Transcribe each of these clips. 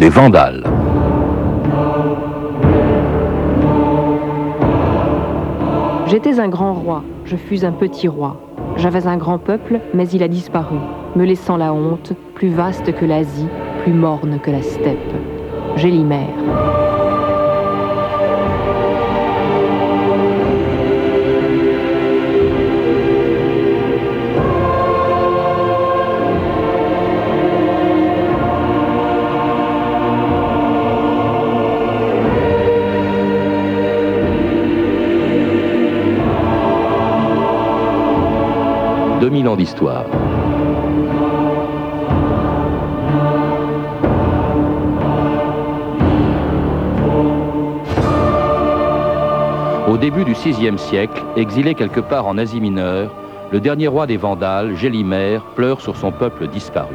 des Vandales. J'étais un grand roi, je fus un petit roi. J'avais un grand peuple, mais il a disparu, me laissant la honte, plus vaste que l'Asie, plus morne que la steppe. Gélimère. Au début du VIe siècle, exilé quelque part en Asie mineure, le dernier roi des Vandales, Gélimère, pleure sur son peuple disparu.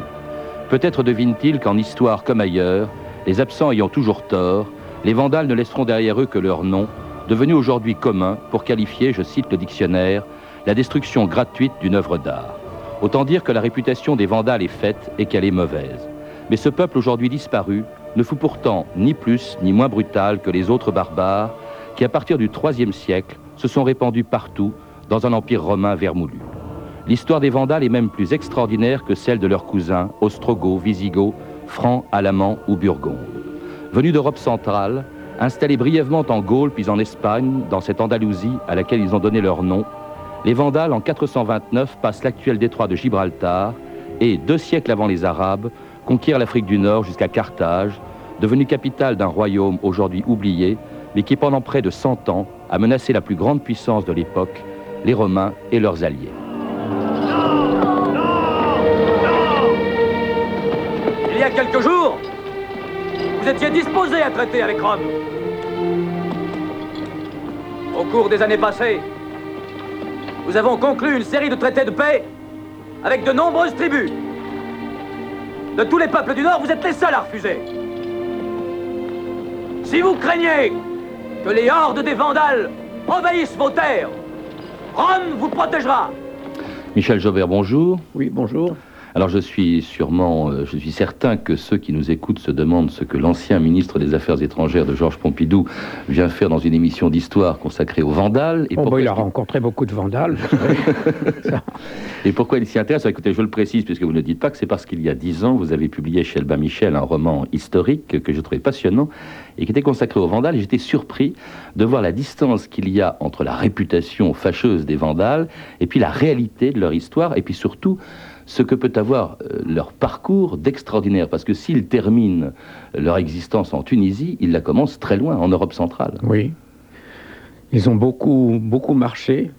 Peut-être devine-t-il qu'en histoire comme ailleurs, les absents ayant toujours tort, les Vandales ne laisseront derrière eux que leur nom, devenu aujourd'hui commun pour qualifier, je cite le dictionnaire, la destruction gratuite d'une œuvre d'art. Autant dire que la réputation des Vandales est faite et qu'elle est mauvaise. Mais ce peuple aujourd'hui disparu ne fut pourtant ni plus ni moins brutal que les autres barbares qui, à partir du IIIe siècle, se sont répandus partout dans un empire romain vermoulu. L'histoire des Vandales est même plus extraordinaire que celle de leurs cousins ostrogoths, visigoths, francs, alamans ou burgondes. Venus d'Europe centrale, installés brièvement en Gaule puis en Espagne, dans cette Andalousie à laquelle ils ont donné leur nom, les Vandales, en 429, passent l'actuel détroit de Gibraltar et, deux siècles avant les Arabes, conquièrent l'Afrique du Nord jusqu'à Carthage, devenue capitale d'un royaume aujourd'hui oublié, mais qui pendant près de 100 ans a menacé la plus grande puissance de l'époque, les Romains et leurs alliés. Il y a quelques jours, vous étiez disposé à traiter avec Rome. Au cours des années passées, nous avons conclu une série de traités de paix avec de nombreuses tribus. De tous les peuples du Nord, vous êtes les seuls à refuser. Si vous craignez que les hordes des Vandales envahissent vos terres, Rome vous protégera. Michel Jobert, bonjour. Oui, bonjour. Alors je suis sûrement, euh, je suis certain que ceux qui nous écoutent se demandent ce que l'ancien ministre des Affaires étrangères de Georges Pompidou vient faire dans une émission d'histoire consacrée aux Vandales. Et oh, il a rencontré beaucoup de Vandales. et pourquoi il s'y intéresse? Écoutez, je le précise puisque vous ne dites pas que c'est parce qu'il y a dix ans, vous avez publié chez Albin Michel un roman historique que je trouvais passionnant et qui était consacré aux Vandales. J'étais surpris de voir la distance qu'il y a entre la réputation fâcheuse des Vandales et puis la réalité de leur histoire et puis surtout ce que peut avoir euh, leur parcours d'extraordinaire. Parce que s'ils terminent leur existence en Tunisie, ils la commencent très loin, en Europe centrale. Oui. Ils ont beaucoup, beaucoup marché,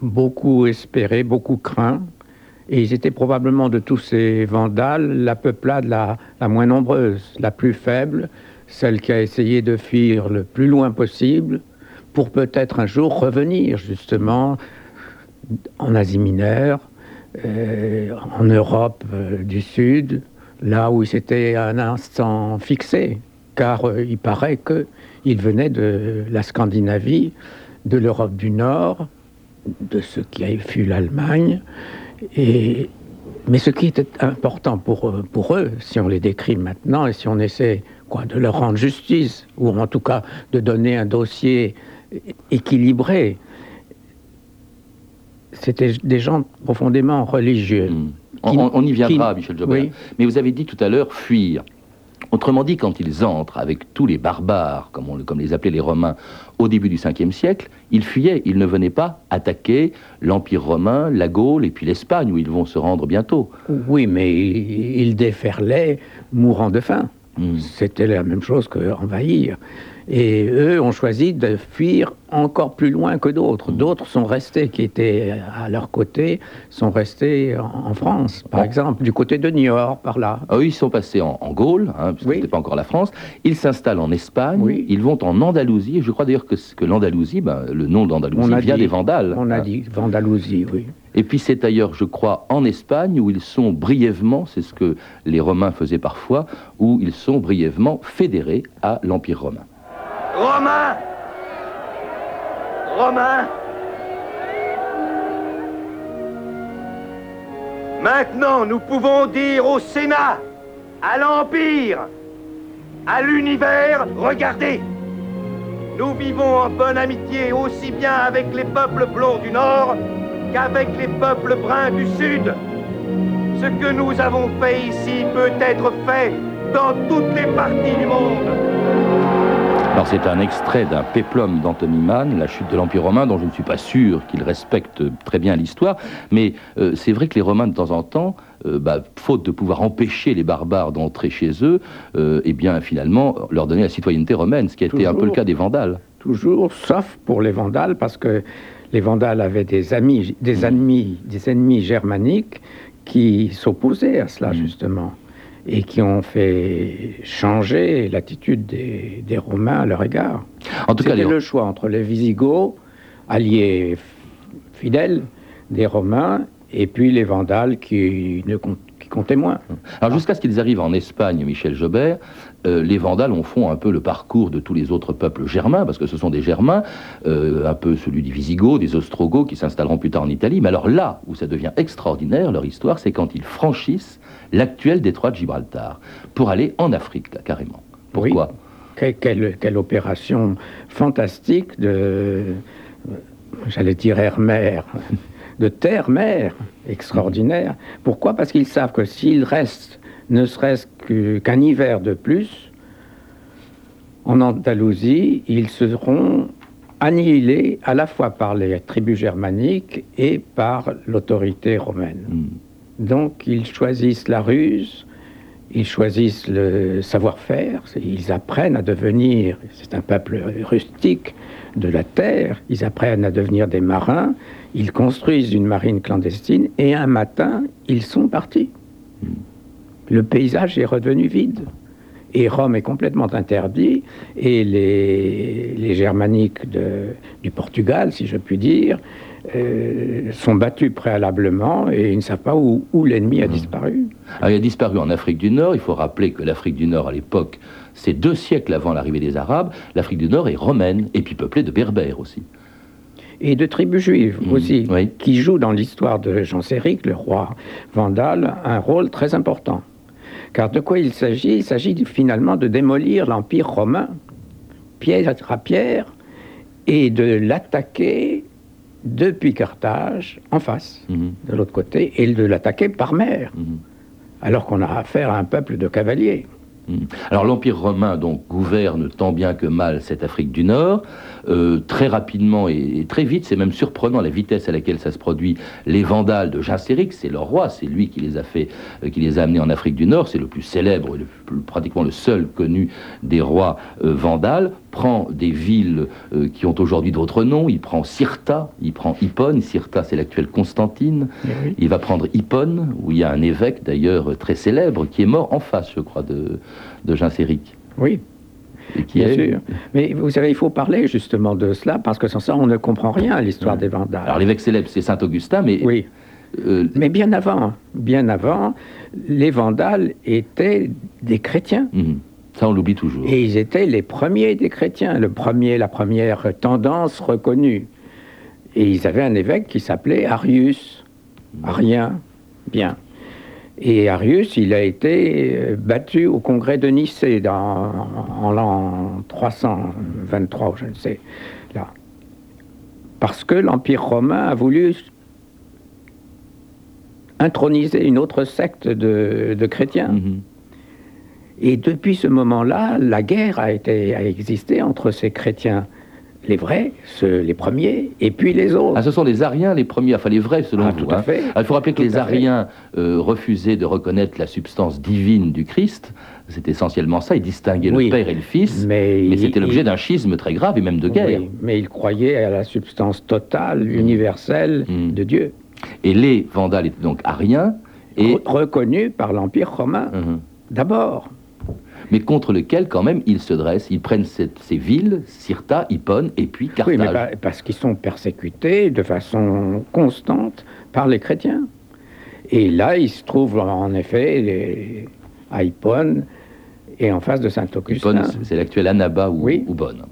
beaucoup espéré, beaucoup craint. Et ils étaient probablement de tous ces vandales la peuplade la, la moins nombreuse, la plus faible, celle qui a essayé de fuir le plus loin possible pour peut-être un jour revenir justement en Asie mineure, en Europe euh, du Sud, là où c'était un instant fixé, car euh, il paraît qu'il venait de la Scandinavie, de l'Europe du Nord, de ce qui fut l'Allemagne. Et, mais ce qui était important pour, pour eux, si on les décrit maintenant et si on essaie quoi, de leur rendre justice, ou en tout cas de donner un dossier équilibré, c'était des gens profondément religieux. Hmm. on, y viendra, Michel Jobert. Mais vous avez dit tout à l'heure fuir. Autrement dit, quand ils entrent avec tous les barbares, comme, on, comme les appelaient les Romains, au début du 5e siècle, ils fuyaient. Ils ne venaient pas attaquer l'Empire romain, la Gaule et puis l'Espagne, où ils vont se rendre bientôt. Oui, mais ils déferlaient mourant de faim. Hmm. C'était la même chose qu'envahir. Et eux ont choisi de fuir encore plus loin que d'autres. Mm. D'autres sont restés, qui étaient à leur côté, sont restés en France, par exemple, du côté de Niort, par là. Ah ils sont passés en, Gaule, hein, puisque ce n'était pas encore la France. Ils s'installent en Espagne, ils vont en Andalousie. Je crois d'ailleurs que, que l'Andalousie, ben, le nom d'Andalousie vient des Vandales. On a hein. dit Vandalousie, oui. Et puis c'est ailleurs, je crois, en Espagne, où ils sont brièvement, c'est ce que les Romains faisaient parfois, où ils sont brièvement fédérés à l'Empire romain. Romain Romain Maintenant, nous pouvons dire au Sénat, à l'Empire, à l'univers, regardez Nous vivons en bonne amitié aussi bien avec les peuples blonds du Nord qu'avec les peuples bruns du Sud. Ce que nous avons fait ici peut être fait dans toutes les parties du monde. Alors c'est un extrait d'un péplum d'Anthony Mann, La chute de l'Empire romain, dont je ne suis pas sûr qu'il respecte très bien l'histoire, mais euh, c'est vrai que les Romains de temps en temps, euh, bah, faute de pouvoir empêcher les barbares d'entrer chez eux, euh, eh bien finalement leur donner la citoyenneté romaine, ce qui a été un peu le cas des Vandales. Toujours, sauf pour les Vandales, parce que les Vandales avaient des amis, des ennemis, des ennemis germaniques qui s'opposaient à cela, mmh. justement et qui ont fait changer l'attitude des, Romains à leur égard. En tout cas, le choix entre les Visigoths, alliés fidèles des Romains, et puis les Vandales qui ne comptaient moins. Alors jusqu'à ce qu'ils arrivent en Espagne, Michel Jobert, euh, les Vandales ont font un peu le parcours de tous les autres peuples germains, parce que ce sont des Germains, euh, un peu celui des Visigoths, des Ostrogoths, qui s'installeront plus tard en Italie. Mais alors là où ça devient extraordinaire, leur histoire, c'est quand ils franchissent l'actuel détroit de Gibraltar, pour aller en Afrique, là, carrément. Pourquoi? Quelle, opération fantastique de, j'allais dire air-mer, de terre-mer, extraordinaire. Pourquoi? Parce qu'ils savent que s'ils restent ne serait-ce qu'un hiver de plus, en Andalousie, ils seront annihilés à la fois par les tribus germaniques et par l'autorité romaine. Hmm. Donc ils choisissent la ruse, ils choisissent le savoir-faire, ils apprennent à devenir, c'est un peuple rustique de la terre, ils apprennent à devenir des marins, ils construisent une marine clandestine et un matin, ils sont partis. Le paysage est redevenu vide. Et Rome est complètement interdit, et les, les germaniques du Portugal, si je puis dire, euh, sont battus préalablement et ils ne savent pas où, l'ennemi a mmh. disparu. Alors, il a disparu en Afrique du Nord. Il faut rappeler que l'Afrique du Nord, à l'époque, c'est deux siècles avant l'arrivée des Arabes. L'Afrique du Nord est romaine et puis peuplée de berbères aussi. Et de tribus juives mmh, aussi, qui jouent dans l'histoire de Jean Séric, le roi vandale, un rôle très important. Car de quoi il s'agit? Il s'agit finalement de démolir l'Empire romain, pierre à pierre, et de l'attaquer depuis Carthage, en face, mhm. de l'autre côté, et de l'attaquer par mer, mhm. alors qu'on a affaire à un peuple de cavaliers. Mhm. Alors l'Empire romain donc gouverne tant bien que mal cette Afrique du Nord. Euh, très rapidement et, très vite, c'est même surprenant la vitesse à laquelle ça se produit. Les Vandales de Genséric, c'est leur roi, c'est lui qui les a fait, euh, qui les a amenés en Afrique du Nord. C'est le plus célèbre, le, pratiquement le seul connu des rois euh, vandales. Prend des villes qui ont aujourd'hui d'autres noms. Il prend Cirta, il prend Hippone. Cirta, c'est l'actuelle Constantine. Eh il va prendre Hippone, où il y a un évêque d'ailleurs très célèbre qui est mort en face, je crois, de, de Genséric. Oui, Bien sûr. Mais vous savez, il faut parler justement de cela, parce que sans ça, on ne comprend rien à l'histoire des Vandales. Alors l'évêque célèbre, c'est Saint Augustin, mais... Oui. Euh, mais bien avant, bien avant, les Vandales étaient des chrétiens. Mhm. Ça, on l'oublie toujours. Et ils étaient les premiers des chrétiens, le premier, la première tendance reconnue. Et ils avaient un évêque qui s'appelait Arius, mhm. Arien, bien. Et Arius, il a été euh, battu au congrès de Nicée dans, en l'an 323, je ne sais, là. Parce que l'Empire romain a voulu introniser une autre secte de, chrétiens. Mm-hmm. Et depuis ce moment-là, la guerre a, été, a existé entre ces chrétiens les vrais, les premiers, et puis les autres. Ah, ce sont les Ariens les premiers, enfin les vrais selon ah, vous. Tout à hein. fait. Ah, il faut rappeler que les Ariens euh, refusaient de reconnaître la substance divine du Christ. C'est essentiellement ça, ils distinguaient le Père et le Fils, mais, c'était l'objet d'un schisme très grave et même de guerre. Oui, mais ils croyaient à la substance totale, mm. universelle mm. de Dieu. Et les Vandales étaient donc Ariens. Et... Reconnus par l'Empire romain, mm-hmm. d'abord mais contre lequel, quand même, ils se dressent. Ils prennent ces villes, Cirta, Hippone, et puis Carthage. Oui, mais parce qu'ils sont persécutés de façon constante par les chrétiens. Et là, ils se trouvent en effet à Hippone et en face de Saint-Augustin. Hippone, c'est l'actuel Annaba ou, oui. ou Bonne.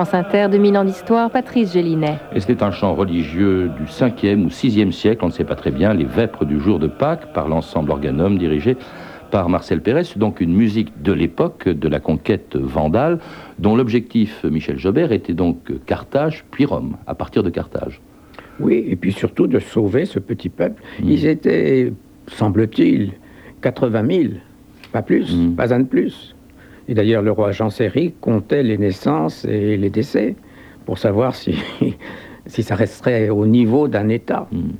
France Inter, 2000 ans d'histoire, Patrice Gélinet. Et c'était un chant religieux du 5e ou 6e siècle, on ne sait pas très bien, les Vêpres du jour de Pâques, par l'ensemble organum dirigé par Marcel Pérez, donc une musique de l'époque de la conquête vandale, dont l'objectif, Michel Jobert, était donc Carthage, puis Rome, à partir de Carthage. Oui, et puis surtout de sauver ce petit peuple. Mm. Ils étaient, semble-t-il, 80 000, pas plus, mm. pas un de plus. Et d'ailleurs, le roi Jean Séry comptait les naissances et les décès pour savoir si, si ça resterait au niveau d'un État. Mm.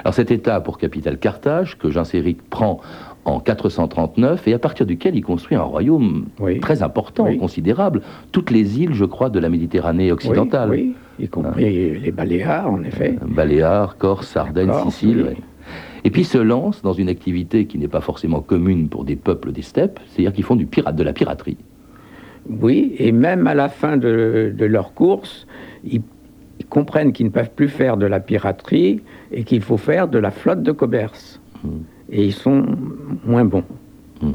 Alors cet État pour capitale Carthage, que Jean Séry prend en 439 et à partir duquel il construit un royaume très important, considérable. Toutes les îles, je crois, de la Méditerranée occidentale. Oui, y compris les Baléares, en effet. Euh, Baléares, Corse, Sardaigne, Sicile. Et puis se lance dans une activité qui n'est pas forcément commune pour des peuples des steppes, c'est-à-dire qu'ils font du pirate, de la piraterie. Oui, et même à la fin de, leur course, ils, comprennent qu'ils ne peuvent plus faire de la piraterie et qu'il faut faire de la flotte de commerce. Hmm et ils sont moins bons. Hmm.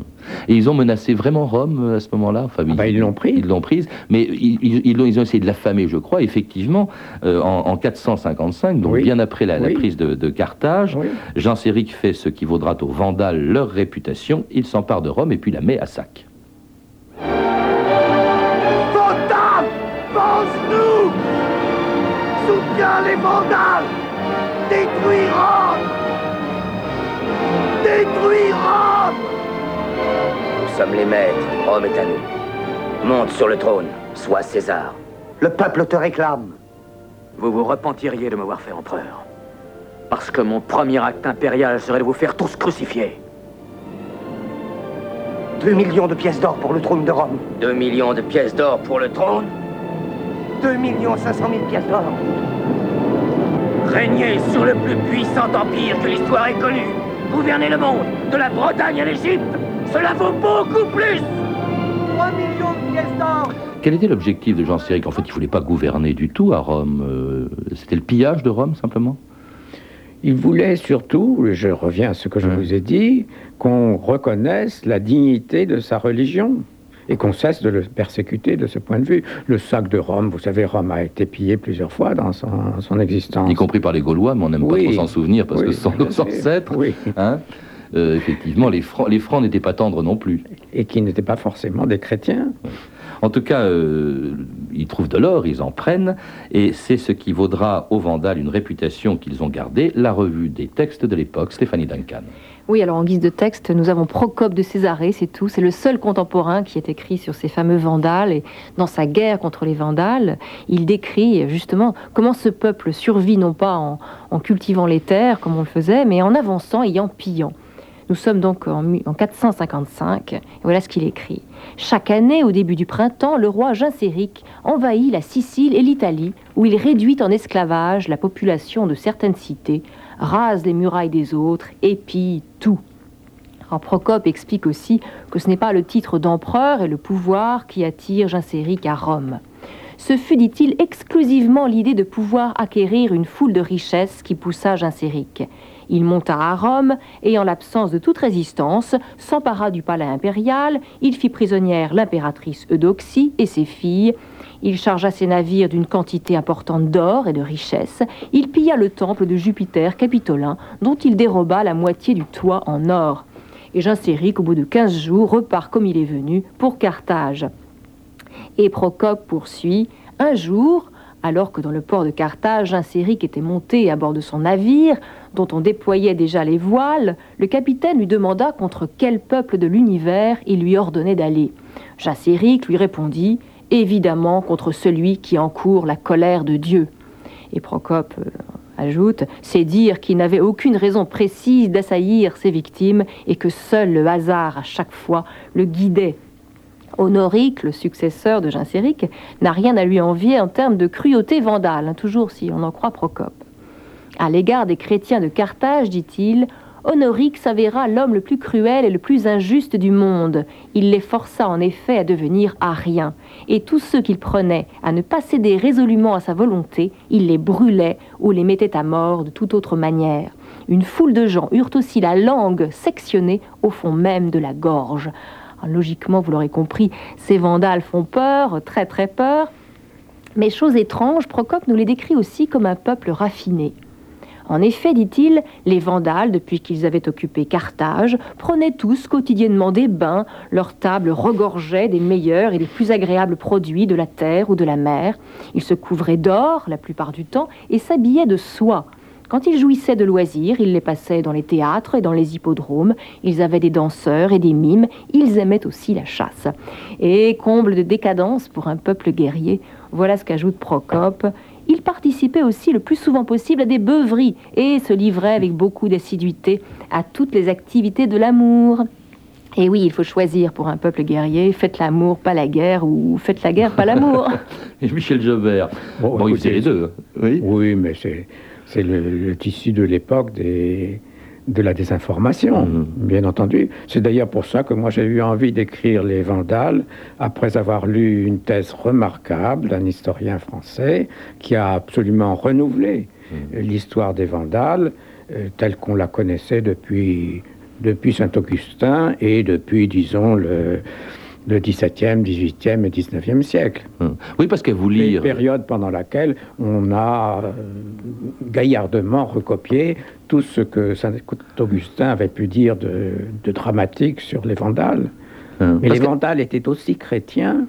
Et ils ont menacé vraiment Rome euh, à ce moment-là enfin, ah bah, Ils l'ont prise. Ils l'ont prise, mais ils, ils, ont, essayé de l'affamer, je crois, effectivement, euh, en, 455, donc bien après la, prise de, Carthage. Jean Séric fait ce qui vaudra aux Vandales leur réputation. Il s'empare de Rome et puis la met à sac. Pense-nous Soutiens les Vandales Détruis Rome Détruire Rome sommes les maîtres, Rome est à nous. Monte sur le trône, sois César. Le peuple te réclame. Vous vous repentiriez de m'avoir fait empereur. Parce que mon premier acte impérial serait de vous faire tous crucifier. Deux millions de pièces d'or pour le trône de Rome. Deux millions de pièces d'or pour le trône? Deux millions cinq cent mille pièces d'or. Régner sur le plus puissant empire que l'histoire ait connu gouverner le monde, de la Bretagne à l'Égypte, cela vaut beaucoup plus 3 millions de pièces d'or quel était l'objectif de Jean Séric En fait, il ne voulait pas gouverner du tout à Rome. Euh, c'était le pillage de Rome, simplement? Il voulait surtout, je reviens à ce que je vous ai dit, qu'on reconnaisse la dignité de sa religion et qu'on cesse de le persécuter de ce point de vue. Le sac de Rome, vous savez, Rome a été pillé plusieurs fois dans son, existence. Y compris par les Gaulois, mais on n'aime pas trop s'en souvenir parce que ce sont nos ancêtres. Hein euh, effectivement, les francs, les francs n'étaient pas tendres non plus. Et qui n'étaient pas forcément des chrétiens. En tout cas, euh, ils trouvent de l'or, ils en prennent, et c'est ce qui vaudra aux Vandales une réputation qu'ils ont gardée, la revue des textes de l'époque, Stéphanie Duncan. Oui, alors en guise de texte, nous avons Procope de Césarée, c'est tout. C'est le seul contemporain qui est écrit sur ces fameux Vandales. Et dans sa guerre contre les Vandales, il décrit justement comment ce peuple survit non pas en, cultivant les terres comme on le faisait, mais en avançant et en pillant. Nous sommes donc en, 455, et voilà ce qu'il écrit. Chaque année, au début du printemps, le roi Genséric envahit la Sicile et l'Italie, où il réduit en esclavage la population de certaines cités, rase les murailles des autres, épie tout. Alors Procope explique aussi que ce n'est pas le titre d'empereur et le pouvoir qui attire Genséric à Rome. Ce fut, dit-il, exclusivement l'idée de pouvoir acquérir une foule de richesses qui poussa Genséric. Il monta à Rome et, en l'absence de toute résistance, s'empara du palais impérial, il fit prisonnière l'impératrice Eudoxie et ses filles, il chargea ses navires d'une quantité importante d'or et de richesses. Il pilla le temple de Jupiter capitolin, dont il déroba la moitié du toit en or. Et Genséric, au bout de quinze jours, repart comme il est venu pour Carthage. Et Procope poursuit. Un jour, alors que dans le port de Carthage, Genséric était monté à bord de son navire, dont on déployait déjà les voiles, le capitaine lui demanda contre quel peuple de l'univers il lui ordonnait d'aller. Genséric lui répondit évidemment contre celui qui encourt la colère de Dieu. Et Procope euh, ajoute, c'est dire qu'il n'avait aucune raison précise d'assaillir ses victimes et que seul le hasard à chaque fois le guidait. Honoric, le successeur de Genséric, n'a rien à lui envier en termes de cruauté vandale, hein, toujours si on en croit Procope. À l'égard des chrétiens de Carthage, dit-il, Honoric s'avéra l'homme le plus cruel et le plus injuste du monde. Il les força en effet à devenir ariens, et tous ceux qu'il prenait à ne pas céder résolument à sa volonté, il les brûlait ou les mettait à mort de toute autre manière. Une foule de gens eurent aussi la langue sectionnée au fond même de la gorge. Logiquement, vous l'aurez compris, ces vandales font peur, très très peur. Mais chose étrange, Procope nous les décrit aussi comme un peuple raffiné. En effet, dit-il, les Vandales, depuis qu'ils avaient occupé Carthage, prenaient tous quotidiennement des bains, leurs tables regorgeaient des meilleurs et des plus agréables produits de la terre ou de la mer, ils se couvraient d'or la plupart du temps et s'habillaient de soie. Quand ils jouissaient de loisirs, ils les passaient dans les théâtres et dans les hippodromes, ils avaient des danseurs et des mimes, ils aimaient aussi la chasse. Et comble de décadence pour un peuple guerrier, voilà ce qu'ajoute Procope, il participait aussi le plus souvent possible à des beuveries et se livrait avec beaucoup d'assiduité à toutes les activités de l'amour. Et oui, il faut choisir pour un peuple guerrier, faites l'amour, pas la guerre, ou faites la guerre, pas l'amour. Et Michel Jobert, bon, Bon, il faisait les deux. hein. Oui. Oui, mais c'est c'est le, le tissu de l'époque des de la désinformation, Mhm. bien entendu. C'est d'ailleurs pour ça que moi j'ai eu envie d'écrire Les Vandales après avoir lu une thèse remarquable d'un historien français qui a absolument renouvelé Mhm. l'histoire des Vandales euh, telle qu'on la connaissait depuis, depuis Saint-Augustin et depuis, disons, le, le XVIIe, XVIIIe et XIXe siècle. Hum. Oui, parce qu'à vous Une lire. période pendant laquelle on a euh, gaillardement recopié tout ce que Saint-Augustin avait pu dire de, de dramatique sur les Vandales. Hum. Mais Parce les que- Vandales étaient aussi chrétiens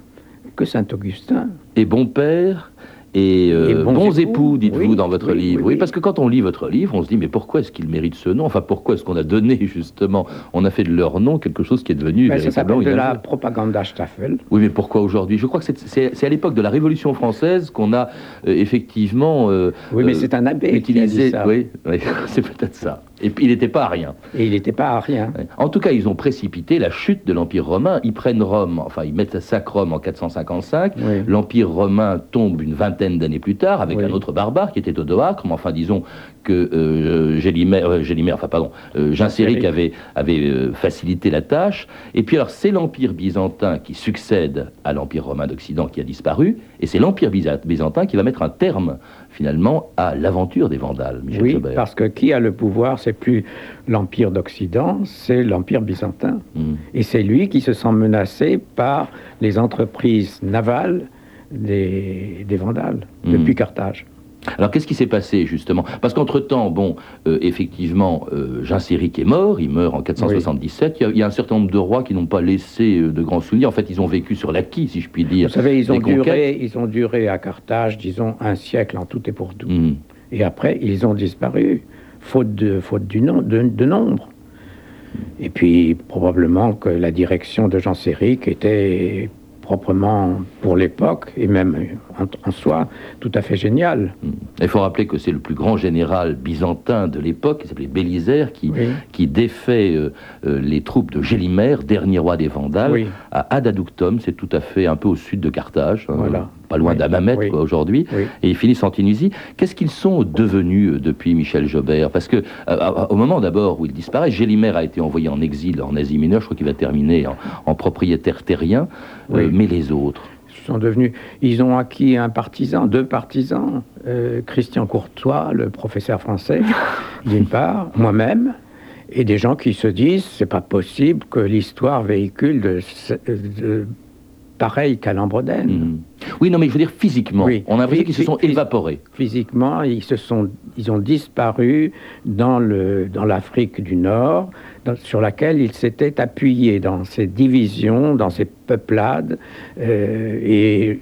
que Saint-Augustin. et bon père et, euh, Et bons bons, époux, époux, dites-vous oui, dans votre oui, livre. oui, parce que quand on lit votre livre, on se dit mais pourquoi est-ce qu'ils méritent ce nom? Enfin, pourquoi est-ce qu'on a donné justement, on a fait de leur nom quelque chose qui est devenu Ben, ça véritablement s'appelle de la propaganda Staffel. Oui, mais pourquoi aujourd'hui? Je crois que c'est- à l'époque de la Révolution française qu'on a euh, effectivement euh, Oui, mais euh, c'est un abbé qui a utilisé. dit ça. Oui, c'est peut-être ça. Et puis il n'était pas à rien. Et il n'était pas à rien. En tout cas, ils ont précipité la chute de l'Empire romain. Ils prennent Rome, enfin, ils mettent à sac Rome en 455. Oui. L'Empire romain tombe une vingtaine d'années plus tard avec Oui. un autre barbare qui était Odoacre. Mais enfin, disons que euh, Gélimer, euh, Gélimer, enfin, pardon, euh, Genséric avait, avait euh, facilité la tâche. Et puis, alors, c'est l'Empire byzantin qui succède à l'Empire romain d'Occident qui a disparu. Et c'est l'Empire byza- byzantin qui va mettre un terme, finalement, à l'aventure des Vandales. Michel Oui, parce que qui a le pouvoir, c'est plus l'Empire d'Occident, c'est l'Empire byzantin. Mm. Et c'est lui qui se sent menacé par les entreprises navales des, des Vandales, Mhm. depuis Carthage. Alors qu'est-ce qui s'est passé justement? Parce qu'entre-temps, bon, euh, effectivement, euh, Genséric est mort, il meurt en 477. Il y a- il y, a un certain nombre de rois qui n'ont pas laissé euh, de grands souvenirs. En fait, ils ont vécu sur l'acquis, si je puis dire. Vous savez, ils ont, duré, ils ont duré à Carthage, disons, un siècle en tout et pour tout. Mhm. Et après, ils ont disparu, faute de, faute du nom, de, de nombre. Et puis, probablement que la direction de Jean Séric était proprement, pour l'époque, et même en, en soi, tout à fait géniale. Il faut rappeler que c'est le plus grand général byzantin de l'époque, qui s'appelait Bélisaire, qui, Oui. qui défait euh, euh, les troupes de Gélimer, dernier roi des Vandales, Oui. à Adaductum, c'est tout à fait un peu au sud de Carthage, hein, Voilà. Pas loin Oui. d'Amamet Oui. aujourd'hui. Oui. et ils finissent en Tunisie. Qu'est-ce qu'ils sont devenus euh, depuis Michel Jobert? Parce que euh, au moment d'abord où il disparaît, Gélimer a été envoyé en exil en Asie mineure. Je crois qu'il va terminer en, en propriétaire terrien. Euh, mais les autres, Ils sont devenus, ils ont acquis un partisan, deux partisans, euh, Christian Courtois, le professeur français, d'une part, moi-même, et des gens qui se disent c'est pas possible que l'histoire véhicule de, de pareil calambrodène. Mhm. oui, non, mais je veux dire physiquement. Oui. On a l'impression qu'ils se sont évaporés. Physiquement, ils se sont, ils ont disparu dans le, dans l'Afrique du Nord, dans- sur laquelle ils s'étaient appuyés dans ces divisions, dans ces peuplades, euh, et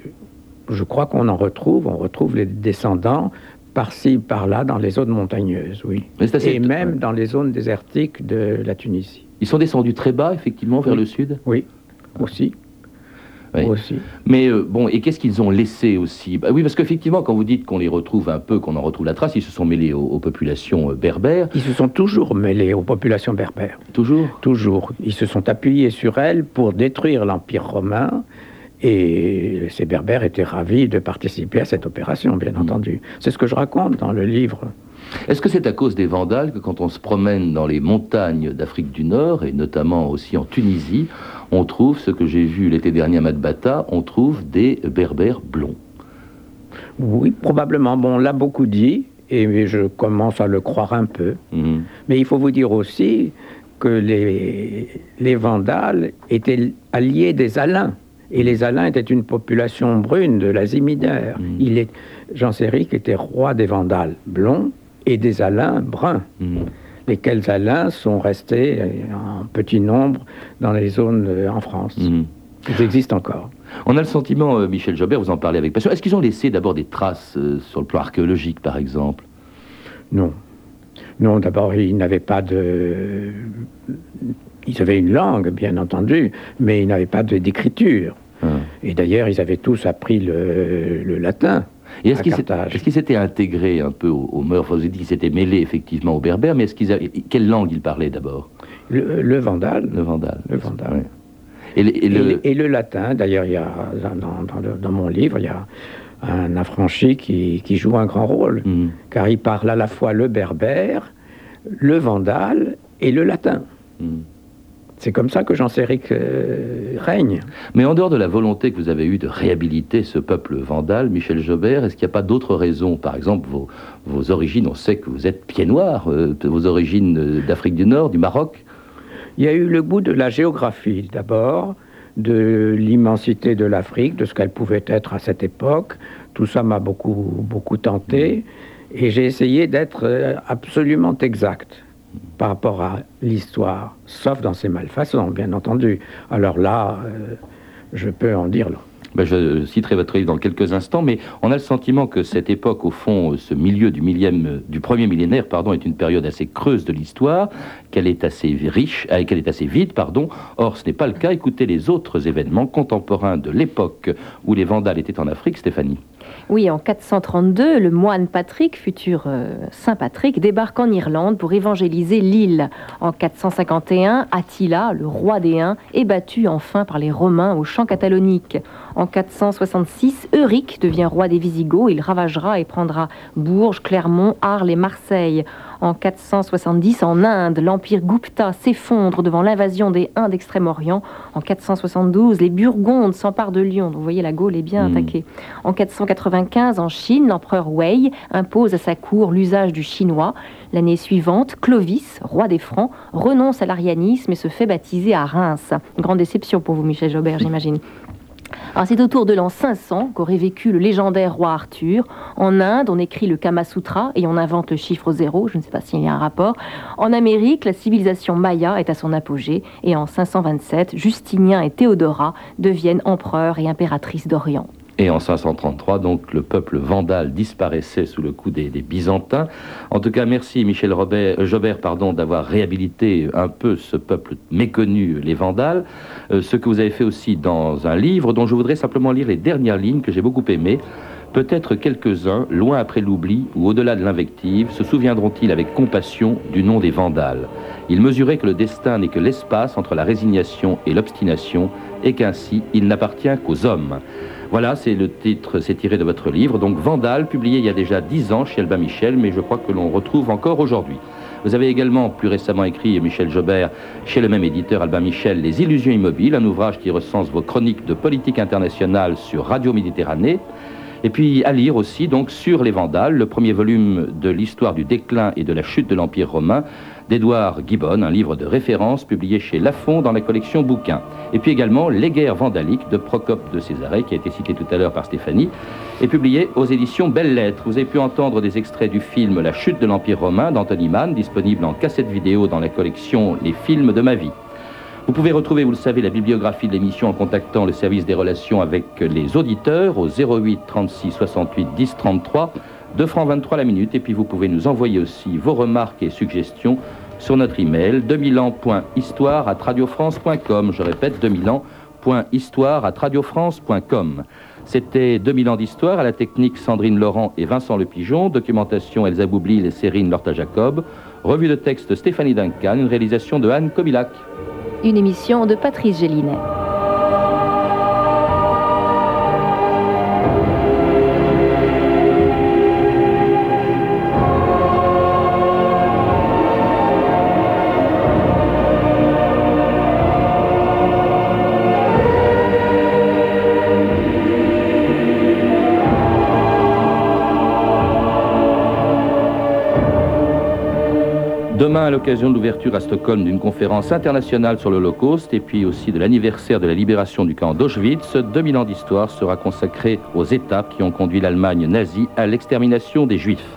je crois qu'on en retrouve, on retrouve les descendants par-ci, par-là, dans les zones montagneuses, oui. Assez- Et même ouais. dans les zones désertiques de la Tunisie. Ils sont descendus très bas, effectivement, vers Oui. le sud? Oui, aussi. Oui. aussi. Mais euh, bon, et qu'est-ce qu'ils ont laissé aussi? Bah Oui, parce qu'effectivement, quand vous dites qu'on les retrouve un peu, qu'on en retrouve la trace, ils se sont mêlés aux, aux populations euh, berbères, Ils se sont toujours mêlés aux populations berbères. toujours? Toujours. Ils se sont appuyés sur elles pour détruire l'Empire romain. Et ces Berbères étaient ravis de participer à cette opération, bien entendu. C'est ce que je raconte dans le livre. Est-ce que c'est à cause des Vandales que quand on se promène dans les montagnes d'Afrique du Nord, et notamment aussi en Tunisie, on trouve ce que j'ai vu l'été dernier à Madbata, on trouve des berbères blonds Oui, probablement. Bon, on l'a beaucoup dit, et je commence à le croire un peu. Mhm. Mais il faut vous dire aussi que les, les Vandales étaient alliés des Alains. Et les Alains étaient une population brune de l'Asie mineure. Mm. Il est, Jean Séric était roi des Vandales blonds et des Alains bruns, Mhm. lesquels Alains sont restés en petit nombre dans les zones euh, en France. Mhm. Ils existent encore. On a le sentiment, euh, Michel Jobert, vous en parlez avec passion, est-ce qu'ils ont laissé d'abord des traces euh, sur le plan archéologique, par exemple? Non. Non, d'abord, ils n'avaient pas de. Ils avaient une langue, bien entendu, mais ils n'avaient pas d'écriture. Hein. Et d'ailleurs, ils avaient tous appris le, le latin. Et est-ce qu'ils s'étaient- qu'ils s'étaient intégrés un peu aux, aux mœurs Vous avez dit qu'ils s'étaient mêlés effectivement aux berbères, mais est-ce qu'ils avaient... quelle langue ils parlaient d'abord? Le, le vandal. Le vandal. Le vandal. Et, le- et Et, le- le... et le latin, d'ailleurs, il y a dans, dans le- dans mon livre, il y a un affranchi qui, qui joue un grand rôle, Mhm. car il parle à la fois le berbère, le vandal et le latin. Mhm. C'est comme ça que Jean Séric euh, règne. Mais en dehors de la volonté que vous avez eue de réhabiliter ce peuple vandal, Michel Jobert, est-ce qu'il n'y a pas d'autres raisons? Par exemple, vos, vos origines, on sait que vous êtes pied noir, euh, vos origines euh, d'Afrique du Nord, du Maroc. Il y a eu le goût de la géographie d'abord, de l'immensité de l'Afrique, de ce qu'elle pouvait être à cette époque. Tout ça m'a beaucoup, beaucoup tenté. Et j'ai essayé d'être euh, absolument exact par rapport à l'histoire, sauf dans ses malfaçons, bien entendu. Alors là, euh, je peux en dire. Ben, je citerai votre livre dans quelques instants, mais on a le sentiment que cette époque, au fond, euh, ce milieu euh, du premier millénaire, pardon, est une période assez creuse de l'histoire, qu'elle est assez riche, qu'elle est assez vide, pardon. Or, ce n'est pas le cas. Écoutez les autres événements contemporains de l'époque où les Vandales étaient en Afrique, Stéphanie. Oui, en 432, le moine Patrick, futur euh, Saint Patrick, débarque en Irlande pour évangéliser l'île. En 451, Attila, le roi des Huns, est battu enfin par les Romains au champ catalonique. En 466, Euric devient roi des Visigoths. Il ravagera et prendra Bourges, Clermont, Arles et Marseille. En 470, en Inde, l'empire Gupta s'effondre devant l'invasion des Huns d'Extrême-Orient. En 472, les Burgondes s'emparent de Lyon. Donc, vous voyez, la Gaule est bien Hmm. attaquée. En 495, en Chine, l'empereur Wei impose à sa cour l'usage du chinois. L'année suivante, Clovis, roi des Francs, renonce à l'arianisme et se fait baptiser à Reims. Une grande déception pour vous, Michel Jobert, j'imagine. C'est autour de l'an 500 qu'aurait vécu le légendaire roi Arthur. En Inde, on écrit le Kama Sutra et on invente le chiffre zéro, je ne sais pas s'il y a un rapport. En Amérique, la civilisation maya est à son apogée et en 527, Justinien et Théodora deviennent empereurs et impératrices d'Orient. Et en 533, donc, le peuple vandal disparaissait sous le coup des, Byzantins. En tout cas, merci Michel Robert, euh, Jobert pardon, d'avoir réhabilité un peu ce peuple méconnu, les Vandales. Euh, ce que vous avez fait aussi dans un livre dont je voudrais simplement lire les dernières lignes que j'ai beaucoup aimées. Peut-être quelques-uns, loin après l'oubli ou au-delà de l'invective, se souviendront-ils avec compassion du nom des Vandales. Ils mesuraient que le destin n'est que l'espace entre la résignation et l'obstination, et qu'ainsi il n'appartient qu'aux hommes. Voilà, c'est le titre, c'est tiré de votre livre, donc Vandale, publié il y a déjà dix ans chez Albin Michel, mais je crois que l'on retrouve encore aujourd'hui. Vous avez également plus récemment écrit, Michel Jobert, chez le même éditeur Albin Michel, Les Illusions immobiles, un ouvrage qui recense vos chroniques de politique internationale sur Radio Méditerranée. Et puis à lire aussi donc sur les Vandales, le premier volume de l'histoire du déclin et de la chute de l'Empire romain d'Édouard Gibbon, un livre de référence publié chez Lafon dans la collection Bouquins. Et puis également Les guerres vandaliques de Procope de Césarée, qui a été cité tout à l'heure par Stéphanie, et publié aux éditions Belles Lettres. Vous avez pu entendre des extraits du film La chute de l'Empire romain d'Anthony Mann, disponible en cassette vidéo dans la collection Les films de ma vie. Vous pouvez retrouver, vous le savez, la bibliographie de l'émission en contactant le service des relations avec les auditeurs au 08 36 68 10 33, 2 francs 23 la minute. Et puis vous pouvez nous envoyer aussi vos remarques et suggestions sur notre email 2000 ans.histoire à radiofrance.com. Je répète, 2000 ans.histoire à radiofrance.com. C'était 2000 ans d'histoire à la technique Sandrine Laurent et Vincent Le Pigeon, documentation Elsa Boublil et Cérine Lorta-Jacob, revue de texte Stéphanie Duncan, une réalisation de Anne Kobilac. Une émission de Patrice Gélinet. L'occasion de l'ouverture à Stockholm d'une conférence internationale sur l'Holocauste et puis aussi de l'anniversaire de la libération du camp d'Auschwitz, 2000 ans d'histoire sera consacré aux étapes qui ont conduit l'Allemagne nazie à l'extermination des Juifs.